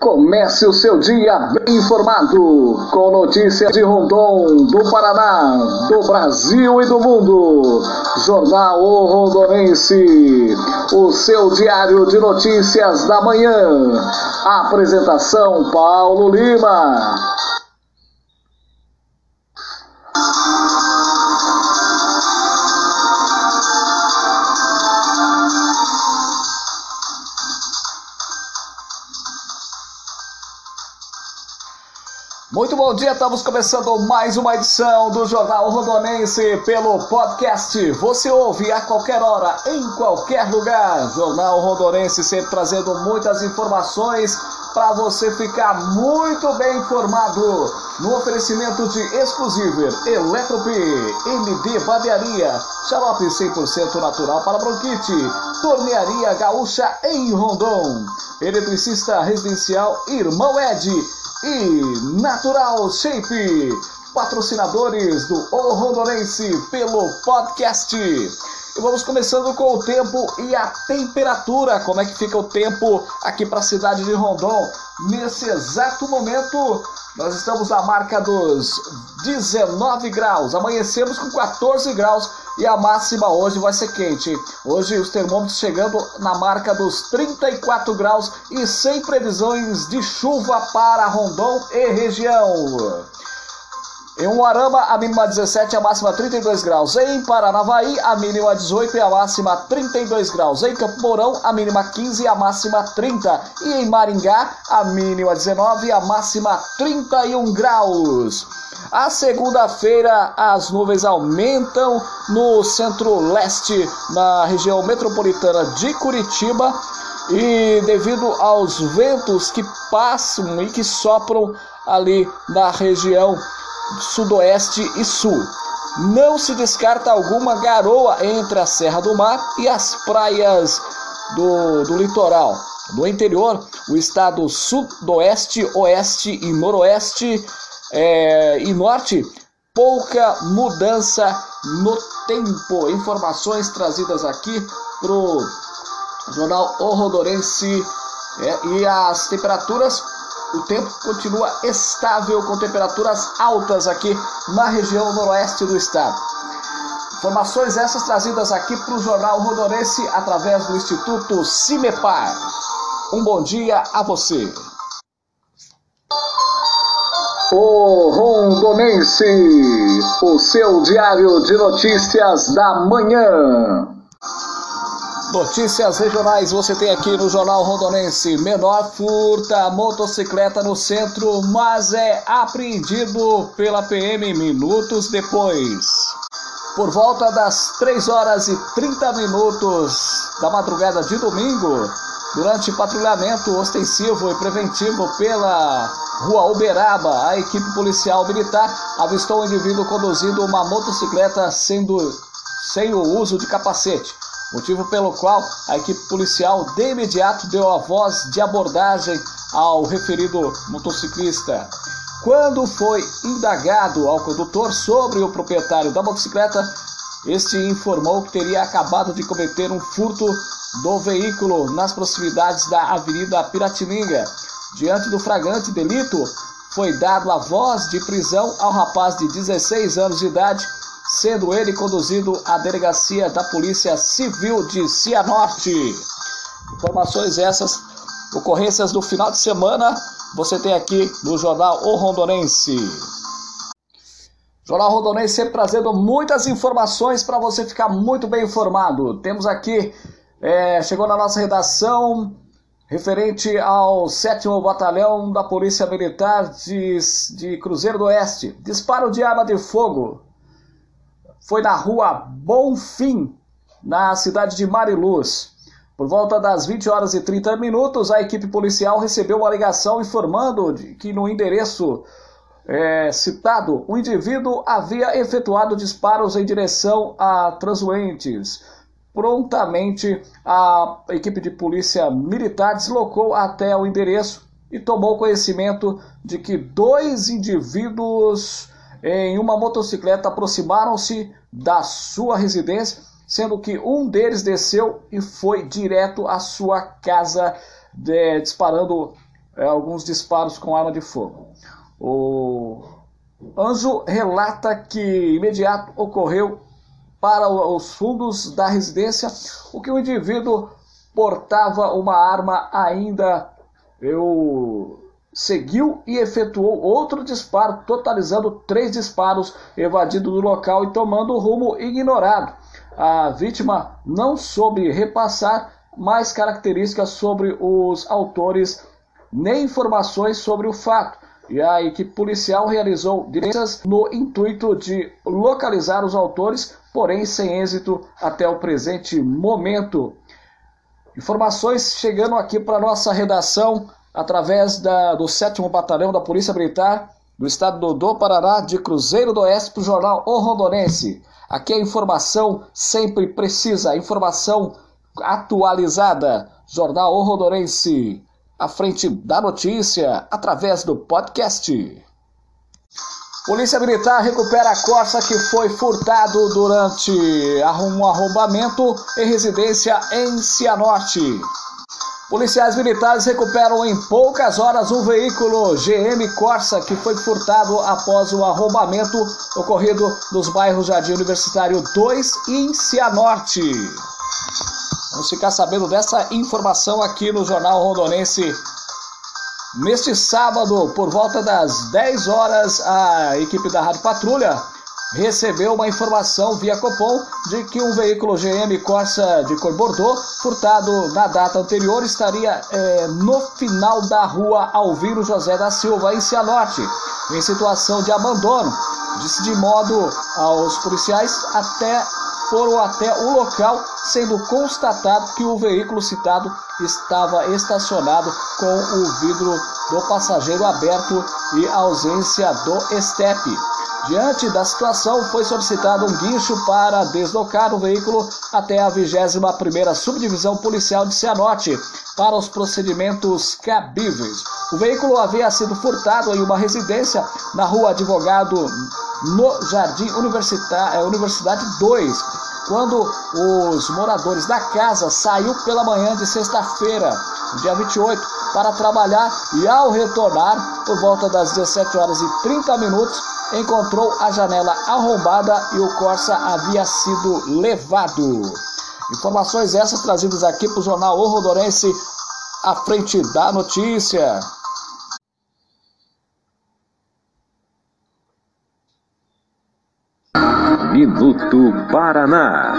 Comece o seu dia bem informado com notícias de Rondon, do Paraná, do Brasil e do mundo. Jornal o Rondonense, o seu diário de notícias da manhã. Apresentação Paulo Lima. Muito bom dia, estamos começando mais uma edição do Jornal Rondonense pelo podcast. Você ouve a qualquer hora, em qualquer lugar. Jornal Rondonense sempre trazendo muitas informações para você ficar muito bem informado. No oferecimento de Exclusiver, Eletrop, MD Barbearia, xarope 100% natural para bronquite, Tornearia Gaúcha em Rondon, Eletricista Residencial Irmão Ed e Natural Shape, patrocinadores do O Rondonense pelo podcast. E vamos começando com o tempo e a temperatura. Como é que fica o tempo aqui para a cidade de Rondon? Nesse exato momento, nós estamos na marca dos 19 graus. Amanhecemos com 14 graus e a máxima hoje vai ser quente. Hoje os termômetros chegando na marca dos 34 graus e sem previsões de chuva para Rondon e região. Em Uarama, a mínima 17 e a máxima 32 graus. Em Paranavaí, a mínima 18 e a máxima 32 graus. Em Campo Mourão, a mínima 15 e a máxima 30. E em Maringá, a mínima 19 e a máxima 31 graus. A segunda-feira, as nuvens aumentam no centro-leste, na região metropolitana de Curitiba. E devido aos ventos que passam e que sopram ali na região sudoeste e sul. Não se descarta alguma garoa entre a Serra do Mar e as praias do, do litoral. No interior, o estado sudoeste, oeste e noroeste é, e norte, pouca mudança no tempo. Informações trazidas aqui para o Jornal Rodorense é, e as temperaturas o tempo continua estável com temperaturas altas aqui na região noroeste do estado. Informações essas trazidas aqui para o Jornal Rondonense através do Instituto Cimepar. Um bom dia a você. O Rondonense, o seu diário de notícias da manhã. Notícias regionais você tem aqui no Jornal Rondonense. Menor furta motocicleta no centro, mas é apreendido pela PM minutos depois. Por volta das 3 horas e 30 minutos da madrugada de domingo, durante patrulhamento ostensivo e preventivo pela Rua Uberaba, a equipe policial militar avistou um indivíduo conduzindo uma motocicleta sendo sem o uso de capacete motivo pelo qual a equipe policial de imediato deu a voz de abordagem ao referido motociclista. Quando foi indagado ao condutor sobre o proprietário da motocicleta, este informou que teria acabado de cometer um furto do veículo nas proximidades da Avenida Piratininga. Diante do flagrante delito, foi dado a voz de prisão ao rapaz de 16 anos de idade sendo ele conduzido à delegacia da Polícia Civil de Cianorte. Informações essas, ocorrências do final de semana, você tem aqui no Jornal O Rondonense. Jornal Rondonense sempre trazendo muitas informações para você ficar muito bem informado. Temos aqui, é, chegou na nossa redação, referente ao 7 Batalhão da Polícia Militar de, de Cruzeiro do Oeste. Disparo de arma de fogo foi na rua Bonfim, na cidade de Mariluz. Por volta das 20 horas e 30 minutos, a equipe policial recebeu uma ligação informando que no endereço é, citado, o indivíduo havia efetuado disparos em direção a transuentes. Prontamente, a equipe de polícia militar deslocou até o endereço e tomou conhecimento de que dois indivíduos em uma motocicleta aproximaram-se da sua residência, sendo que um deles desceu e foi direto à sua casa, de, disparando é, alguns disparos com arma de fogo. O Anjo relata que imediato ocorreu para os fundos da residência o que o indivíduo portava uma arma ainda eu seguiu e efetuou outro disparo, totalizando três disparos, evadindo do local e tomando o rumo ignorado. A vítima não soube repassar mais características sobre os autores nem informações sobre o fato. E a equipe policial realizou diligências no intuito de localizar os autores, porém sem êxito até o presente momento. Informações chegando aqui para nossa redação através da, do 7 Batalhão da Polícia Militar do Estado do Paraná, de Cruzeiro do Oeste, para o jornal O Rondonense. Aqui é informação sempre precisa, informação atualizada. Jornal O Rondonense, à frente da notícia, através do podcast. Polícia Militar recupera a Corsa que foi furtado durante um arrombamento em residência em Cianorte. Policiais militares recuperam em poucas horas um veículo GM Corsa que foi furtado após o arrombamento ocorrido nos bairros Jardim Universitário 2 e em Cianorte. Vamos ficar sabendo dessa informação aqui no Jornal Rondonense. Neste sábado, por volta das 10 horas, a equipe da Rádio Patrulha recebeu uma informação via Copom de que um veículo GM Corsa de cor Bordeaux, furtado na data anterior, estaria é, no final da rua Alvino José da Silva, em Cianorte, em situação de abandono. Disse de modo aos policiais até foram até o local, sendo constatado que o veículo citado estava estacionado com o vidro do passageiro aberto e ausência do estepe. Diante da situação, foi solicitado um guincho para deslocar o veículo até a 21ª Subdivisão Policial de Cianorte para os procedimentos cabíveis. O veículo havia sido furtado em uma residência na Rua Advogado, no Jardim eh, Universidade 2, quando os moradores da casa saiu pela manhã de sexta-feira, dia 28, para trabalhar e ao retornar por volta das 17 horas e 30 minutos encontrou a janela arrombada e o Corsa havia sido levado. Informações essas trazidas aqui para o jornal O Rodorense, à frente da notícia. Minuto Paraná.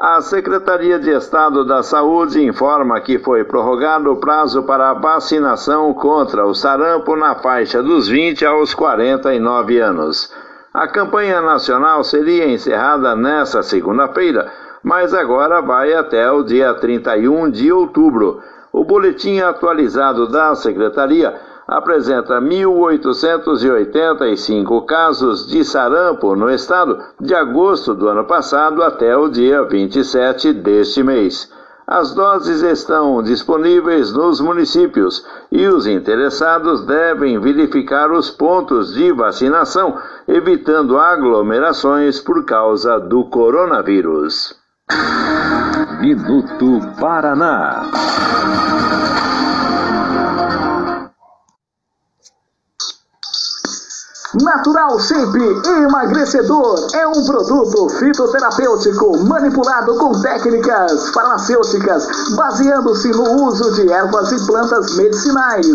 A Secretaria de Estado da Saúde informa que foi prorrogado o prazo para a vacinação contra o sarampo na faixa dos 20 aos 49 anos. A campanha nacional seria encerrada nesta segunda-feira, mas agora vai até o dia 31 de outubro. O boletim atualizado da Secretaria apresenta 1.885 casos de sarampo no estado de agosto do ano passado até o dia 27 deste mês. As doses estão disponíveis nos municípios e os interessados devem verificar os pontos de vacinação, evitando aglomerações por causa do coronavírus. Minuto Paraná. Natural Shape Emagrecedor é um produto fitoterapêutico manipulado com técnicas farmacêuticas, baseando-se no uso de ervas e plantas medicinais.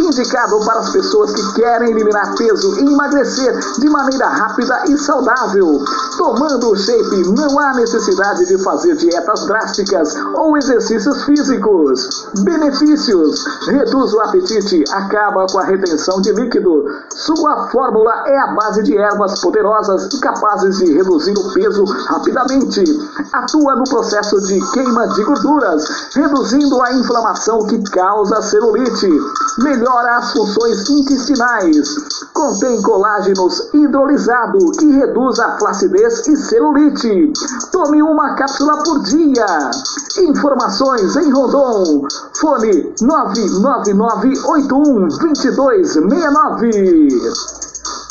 Indicado para as pessoas que querem eliminar peso e emagrecer de maneira rápida e saudável. Tomando o Shape, não há necessidade de fazer dietas drásticas ou exercícios físicos. Benefícios: reduz o apetite, acaba com a retenção de líquido. Sua fórmula fórmula é a base de ervas poderosas e capazes de reduzir o peso rapidamente. Atua no processo de queima de gorduras, reduzindo a inflamação que causa celulite. Melhora as funções intestinais. Contém colágenos hidrolisado que reduz a flacidez e celulite. Tome uma cápsula por dia. Informações em Rondon. Fone 99981 2269.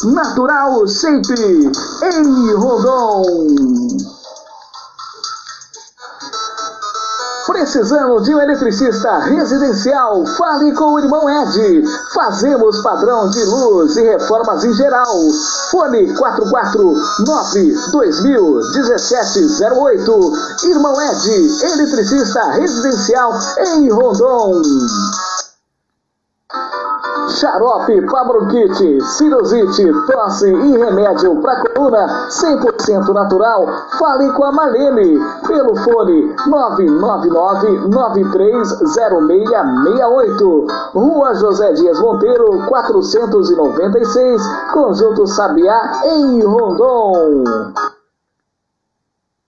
Natural Shape em Rondon. Precisando de um eletricista residencial? Fale com o irmão Ed. Fazemos padrão de luz e reformas em geral. Fone 449-2017-08. Irmão Ed, eletricista residencial em Rondon. Xarope para bronquite, sinusite, tosse e remédio para coluna 100% natural. Fale com a Marlene pelo fone 999-930668. Rua José Dias Monteiro, 496, Conjunto Sabiá, em Rondon.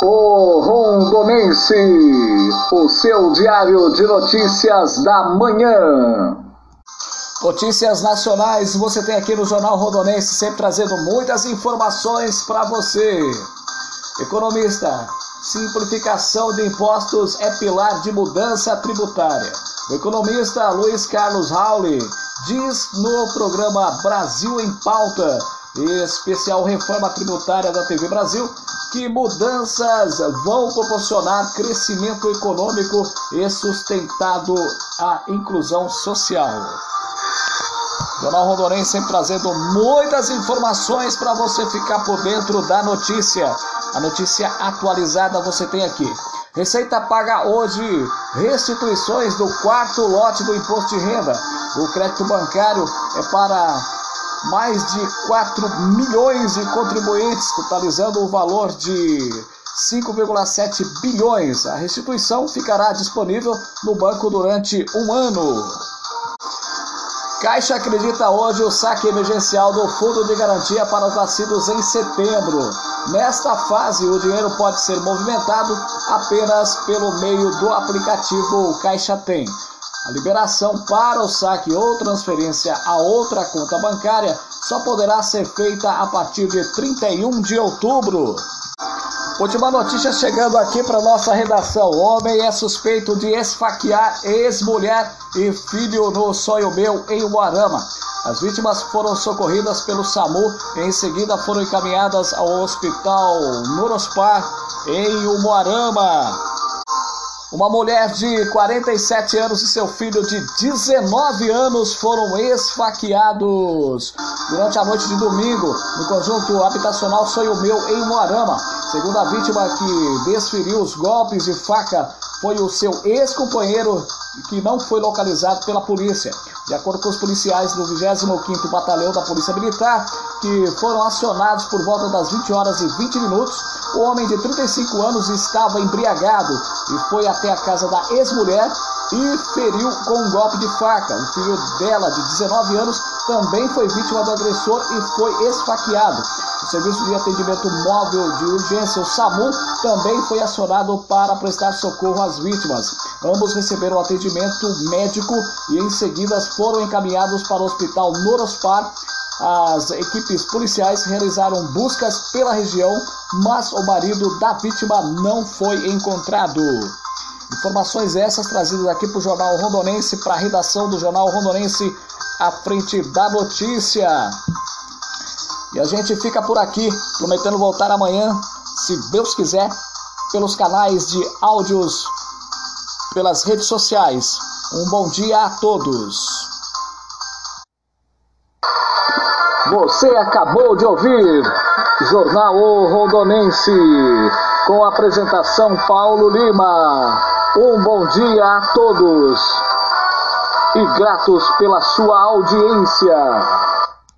O Rondonense, o seu diário de notícias da manhã. Notícias nacionais você tem aqui no Jornal Rondonense, sempre trazendo muitas informações para você. Economista, simplificação de impostos é pilar de mudança tributária. O economista Luiz Carlos Rauli diz no programa Brasil em Pauta, especial Reforma Tributária da TV Brasil, que mudanças vão proporcionar crescimento econômico e sustentado a inclusão social. Jornal Rondonense sempre trazendo muitas informações para você ficar por dentro da notícia. A notícia atualizada você tem aqui. Receita paga hoje restituições do quarto lote do imposto de renda. O crédito bancário é para mais de 4 milhões de contribuintes, totalizando o valor de 5,7 bilhões. A restituição ficará disponível no banco durante um ano. Caixa acredita hoje o saque emergencial do Fundo de Garantia para os nascidos em setembro. Nesta fase, o dinheiro pode ser movimentado apenas pelo meio do aplicativo Caixa Tem. A liberação para o saque ou transferência a outra conta bancária só poderá ser feita a partir de 31 de outubro. Última notícia chegando aqui para nossa redação. Homem é suspeito de esfaquear ex-mulher e filho no Sonho Meu, em Uarama. As vítimas foram socorridas pelo SAMU e em seguida foram encaminhadas ao hospital Norospar, em Umuarama. Uma mulher de 47 anos e seu filho de 19 anos foram esfaqueados durante a noite de domingo no conjunto habitacional Sonho Meu, em Moarama. Segundo a vítima que desferiu os golpes de faca, foi o seu ex-companheiro que não foi localizado pela polícia. De acordo com os policiais do 25º Batalhão da Polícia Militar, que foram acionados por volta das 20 horas e 20 minutos, o homem de 35 anos estava embriagado e foi até a casa da ex-mulher e feriu com um golpe de faca. O filho dela, de 19 anos, também foi vítima do agressor e foi esfaqueado. O Serviço de Atendimento Móvel de Urgência, o SAMU, também foi acionado para prestar socorro às vítimas. Ambos receberam atendimento médico e em seguida foram encaminhados para o Hospital Norospar. As equipes policiais realizaram buscas pela região, mas o marido da vítima não foi encontrado. Informações essas trazidas aqui para o Jornal Rondonense, para a redação do Jornal Rondonense, à frente da notícia. E a gente fica por aqui, prometendo voltar amanhã, se Deus quiser, pelos canais de áudios, pelas redes sociais. Um bom dia a todos. Você acabou de ouvir Jornal o Rondonense, com a apresentação Paulo Lima. Um bom dia a todos e gratos pela sua audiência.